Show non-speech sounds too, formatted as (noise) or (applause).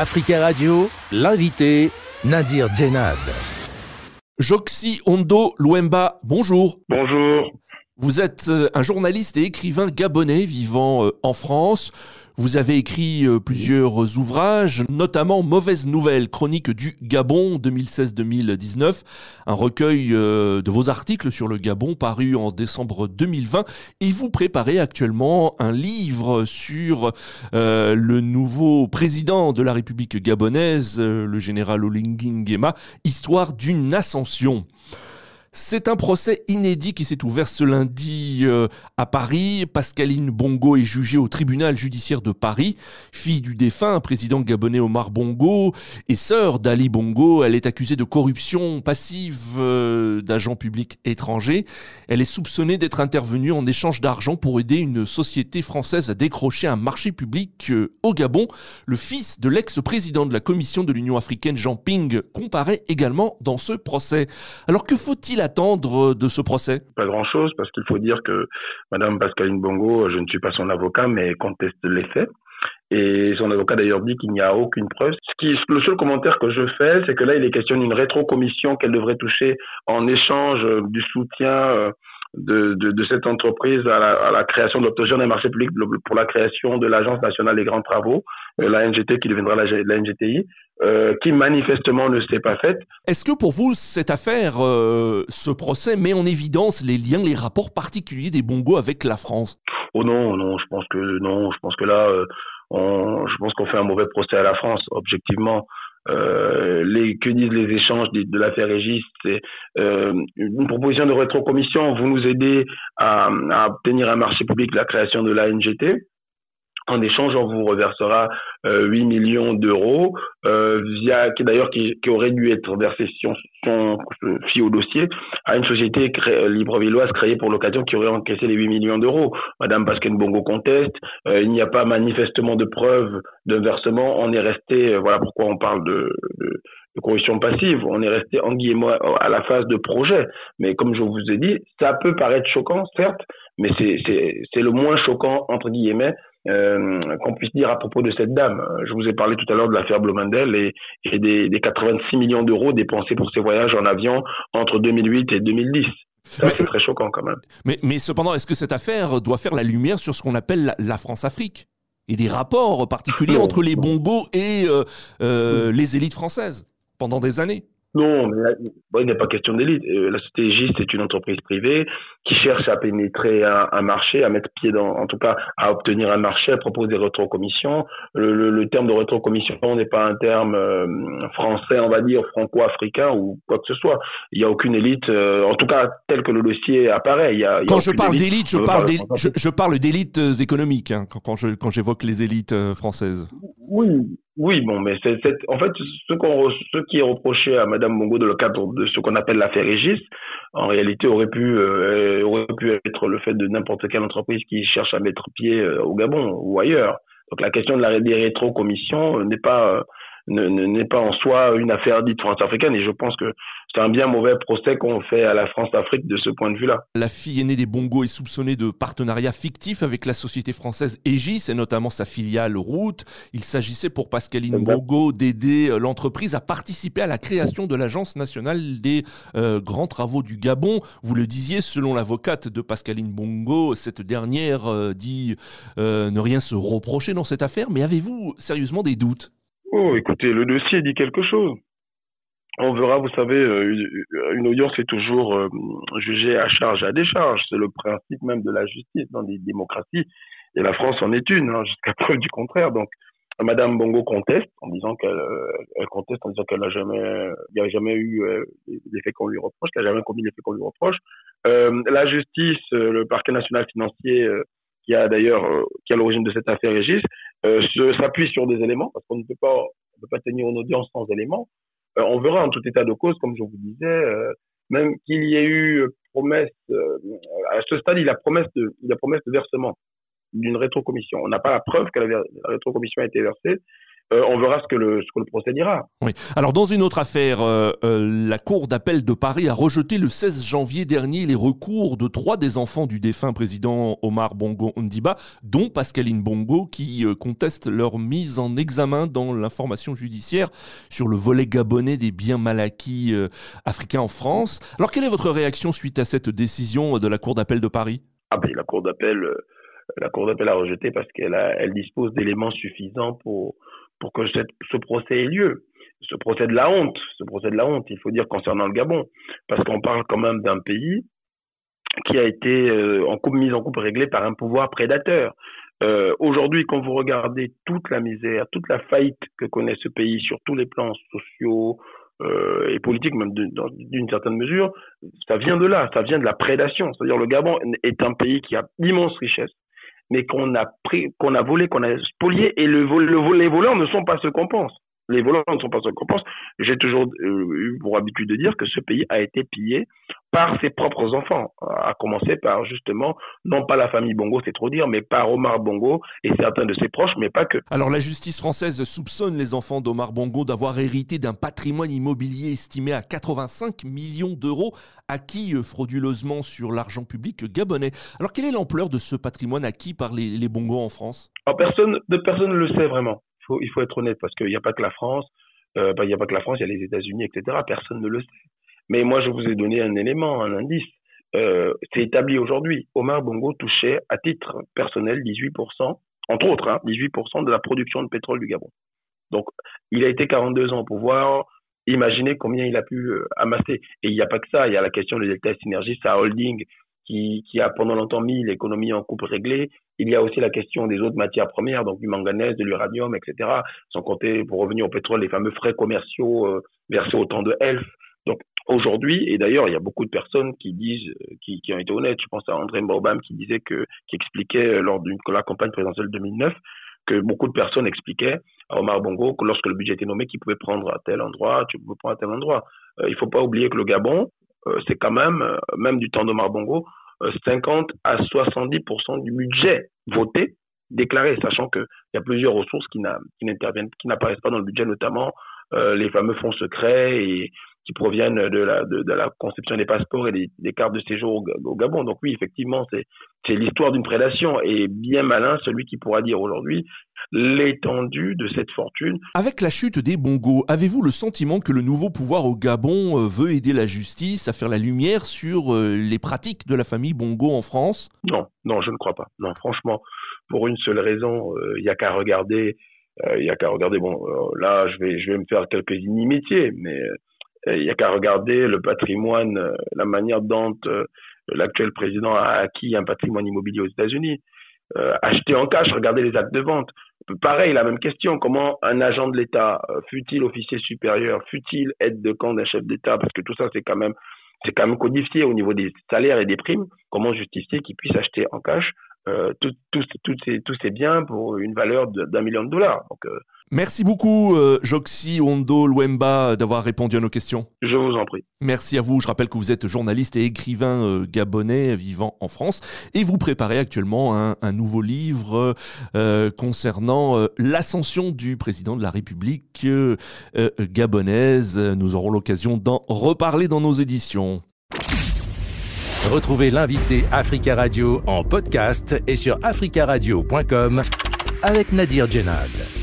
Africa Radio, l'invité, Nadir Djenad. Joxi Ondo Luemba, bonjour. Bonjour. Vous êtes euh, un journaliste et écrivain gabonais vivant euh, en France. Vous avez écrit euh, plusieurs ouvrages, notamment Mauvaise Nouvelle, chronique du Gabon 2016-2019, un recueil euh, de vos articles sur le Gabon paru en décembre 2020. Et vous préparez actuellement un livre sur euh, le nouveau président de la République gabonaise, le général Olingi Nguema, Histoire d'une ascension. C'est un procès inédit qui s'est ouvert ce lundi euh, à Paris. Pascaline Bongo est jugée au tribunal judiciaire de Paris. Fille du défunt président gabonais Omar Bongo et sœur d'Ali Bongo, elle est accusée de corruption passive euh, d'agents publics étrangers. Elle est soupçonnée d'être intervenue en échange d'argent pour aider une société française à décrocher un marché public euh, au Gabon. Le fils de l'ex-président de la Commission de l'Union africaine, Jean Ping, comparaît également dans ce procès. Alors que faut-il attendre de ce procès? Pas grand-chose, parce qu'il faut dire que Madame Pascaline Bongo, je ne suis pas son avocat, mais conteste les faits. Et son avocat d'ailleurs dit qu'il n'y a aucune preuve. Ce qui, le seul commentaire que je fais, c'est que là, il est question d'une rétrocommission qu'elle devrait toucher en échange du soutien euh, de, de, de, cette entreprise à la, à la création de l'obtention d'un marché public pour la création de l'Agence nationale des grands travaux, euh, la NGT qui deviendra la, la NGTI, euh, qui manifestement ne s'est pas faite. Est-ce que pour vous, cette affaire, euh, ce procès met en évidence les liens, les rapports particuliers des Bongos avec la France? Oh non, non, je pense que non, je pense que là, euh, on, je pense qu'on fait un mauvais procès à la France, objectivement. Euh, les, que disent les échanges de, l'affaire Régis C'est euh, une proposition de rétrocommission. Vous nous aidez à, à, obtenir un marché public, la création de la NGT. En échange, on vous reversera euh, 8 millions d'euros, euh, via qui d'ailleurs qui, qui, aurait dû être versé si on, on, fie au dossier à une société cré, librevilloise créée pour l'occasion qui aurait encaissé les 8 millions d'euros. Madame Pascal Bongo conteste. Euh, il n'y a pas manifestement de preuve d'un versement. On est resté, euh, voilà pourquoi on parle de, de, de corruption passive. On est resté en guillemets à la phase de projet. Mais comme je vous ai dit, ça peut paraître choquant, certes, mais c'est le moins choquant entre guillemets euh, qu'on puisse dire à propos de cette dame. Je vous ai parlé tout à l'heure de l'affaire Blomandel et, et des, des, 86 millions d'euros dépensés pour ses voyages en avion entre 2008 et 2010. Ça, c'est très choquant quand même. Mais, mais cependant, est-ce que cette affaire doit faire la lumière sur ce qu'on appelle la, la France-Afrique et des rapports particuliers entre les bongos et euh, euh, les élites françaises pendant des années? Non, mais là, bon, il n'est pas question d'élite. La société Égis, c'est une entreprise privée qui cherche à pénétrer un, un, marché, à mettre pied dans, en tout cas, à obtenir un marché, à proposer des rétrocommissions. Le, le, le terme de rétrocommission n'est pas un terme euh, français, on va dire, franco-africain ou quoi que ce soit. Il n'y a aucune élite, euh, en tout cas, tel que le dossier apparaît. Il y a, il y a quand je parle d'élite, je, parle je, je, parle d'élites économiques, hein, quand, quand j'évoque les élites euh, françaises. Oui, oui, bon, mais c'est, en fait ce, qu'on, ce qui est reproché à Madame Bongo dans le cadre de ce qu'on appelle l'affaire Régis, en réalité aurait pu euh, aurait pu être le fait de n'importe quelle entreprise qui cherche à mettre pied euh, au Gabon ou ailleurs. Donc la question de la des rétrocommissions n'est pas n'est pas en soi une affaire dite France-africaine et je pense que c'est un bien mauvais procès qu'on fait à la France-Afrique de ce point de vue-là. La fille aînée des Bongo est soupçonnée de partenariat fictif avec la société française Aegis et notamment sa filiale Route. Il s'agissait pour Pascaline Bongo d'aider l'entreprise à participer à la création de l'Agence nationale des euh, grands travaux du Gabon. Vous le disiez, selon l'avocate de Pascaline Bongo, cette dernière euh, dit euh, ne rien se reprocher dans cette affaire, mais avez-vous sérieusement des doutes? Oh, écoutez, le dossier dit quelque chose. On verra, vous savez, une audience est toujours jugée à charge à décharge. C'est le principe même de la justice dans des démocraties. Et la France en est une, hein, (laughs) jusqu'à preuve du contraire. Donc, Madame Bongo conteste en disant qu'elle elle conteste en disant qu'elle n'a jamais, il n'y a jamais eu euh, les faits qu'on lui reproche, qu'elle n'a jamais commis les faits qu'on lui reproche. Euh, la justice, le parquet national financier, euh, qui a d'ailleurs, qui à l'origine de cette affaire Régis, s'appuie sur des éléments parce qu'on ne peut pas, on peut pas tenir une audience sans éléments. Euh, on verra en tout état de cause, comme je vous disais, euh, même qu'il y ait eu promesse, euh, à ce stade, il a promesse de, il a promesse de versement d'une rétrocommission. On n'a pas la preuve que la, la, rétrocommission a été versée, euh, on verra ce que le, ce que le procès dira. Oui. Alors, dans une autre affaire, euh, euh, la Cour d'appel de Paris a rejeté le 16 janvier dernier les recours de trois des enfants du défunt président Omar Bongo Ndiba, dont Pascaline Bongo, qui conteste leur mise en examen dans l'information judiciaire sur le volet gabonais des biens mal acquis africains en France. Alors, quelle est votre réaction suite à cette décision de la Cour d'appel de Paris? Ah ben, La Cour d'appel la Cour d'appel a rejeté parce qu'elle elle dispose d'éléments suffisants pour, pour que ce procès ait lieu. Ce procès de la honte, ce procès de la honte, il faut dire concernant le Gabon, parce qu'on parle quand même d'un pays qui a été euh, en coupe, mise en par un pouvoir prédateur. Euh, Aujourd'hui, quand vous regardez toute la misère, toute la faillite que connaît ce pays sur tous les plans sociaux euh, et politiques, même d'une certaine mesure, ça vient de là, ça vient de la prédation. C'est-à-dire le Gabon est un pays qui a d'immenses richesses, mais qu'on a pris, qu'on a volé, qu'on a spolié, et le, le, les voleurs ne sont pas ceux qu'on pense. Les voleurs ne sont pas ceux qu'on pense. J'ai toujours euh, eu pour habitude de dire que ce pays a été pillé par ses propres enfants, à commencer par justement, non pas la famille Bongo, c'est trop dire, mais par Omar Bongo et certains de ses proches, mais pas que. Alors la justice française soupçonne les enfants d'Omar Bongo d'avoir hérité d'un patrimoine immobilier estimé à 85 millions d'euros acquis euh, frauduleusement sur l'argent public gabonais. Alors quelle est l'ampleur de ce patrimoine acquis par les, les Bongo en France? Alors, personne, de personne ne le sait vraiment. Il faut, il faut être honnête parce qu'il n'y a pas que la France, euh, bah, il n'y a pas que la France, il y a les États-Unis, etc. Personne ne le sait. Mais moi, je vous ai donné un élément, un indice. Euh, c'est établi aujourd'hui. Omar Bongo touchait à titre personnel 18%, entre autres, hein, 18% de la production de pétrole du Gabon. Donc, il a été 42 ans au pouvoir. Imaginez combien il a pu euh, amasser. Et il n'y a pas que ça. Il y a la question de Delta Synergie, sa holding, qui, qui, a pendant longtemps mis l'économie en coupe réglée. Il y a aussi la question des autres matières premières, donc du manganèse, de l'uranium, etc. Sans compter, pour revenir au pétrole, les fameux frais commerciaux euh, versés au temps de Elf. Donc aujourd'hui, et d'ailleurs, il y a beaucoup de personnes qui disent, qui, qui ont été honnêtes. Je pense à André Mbobam qui disait que, qui expliquait euh, lors de la campagne présidentielle 2009 que beaucoup de personnes expliquaient à Omar Bongo que lorsque le budget était nommé, qu'il pouvait prendre à tel endroit, tu pouvais prendre à tel endroit. Euh, il faut pas oublier que le Gabon, euh, c'est quand même, euh, même du temps d'Omar Bongo, 50 à 70% du budget voté déclaré, sachant qu'il y a plusieurs ressources qui qui n'apparaissent pas dans le budget, notamment les fameux fonds secrets et qui proviennent de la, de, de, la conception des passeports et des, des cartes de séjour au, au, Gabon. Donc oui, effectivement, c'est, c'est l'histoire d'une prédation et bien malin celui qui pourra dire aujourd'hui l'étendue de cette fortune. Avec la chute des bongos, avez-vous le sentiment que le nouveau pouvoir au Gabon euh, veut aider la justice à faire la lumière sur euh, les pratiques de la famille Bongo en France? Non, non, je ne crois pas. Non, franchement, pour une seule raison, euh, il n'y a qu'à regarder il y a qu'à regarder, bon, là, je vais, je vais me faire quelques inimitiés, mais il n'y a qu'à regarder le patrimoine, euh, la manière dont euh, l'actuel président a acquis un patrimoine immobilier aux États-Unis. Euh, acheter en cash, regarder les actes de vente. Pareil, la même question. Comment un agent de l'État, fut-il officier supérieur, fut-il aide de camp d'un chef d'État, parce que tout ça c'est quand même quand même codifié au niveau des salaires et des primes. Comment justifier qu'il puisse acheter en cash euh, tous ces, biens pour une valeur d'un million de dollars? Euh, Merci beaucoup, euh, Joxy Ondo Luemba, d'avoir répondu à nos questions. Je vous en prie. Merci à vous. Je rappelle que vous êtes journaliste et écrivain euh, gabonais vivant en France et vous préparez actuellement un, un nouveau livre euh, concernant l'ascension du président de la République gabonaise. Nous aurons l'occasion d'en reparler dans nos éditions. Retrouvez l'invité Africa Radio en podcast et sur africaradio.com avec Nadir Djenad.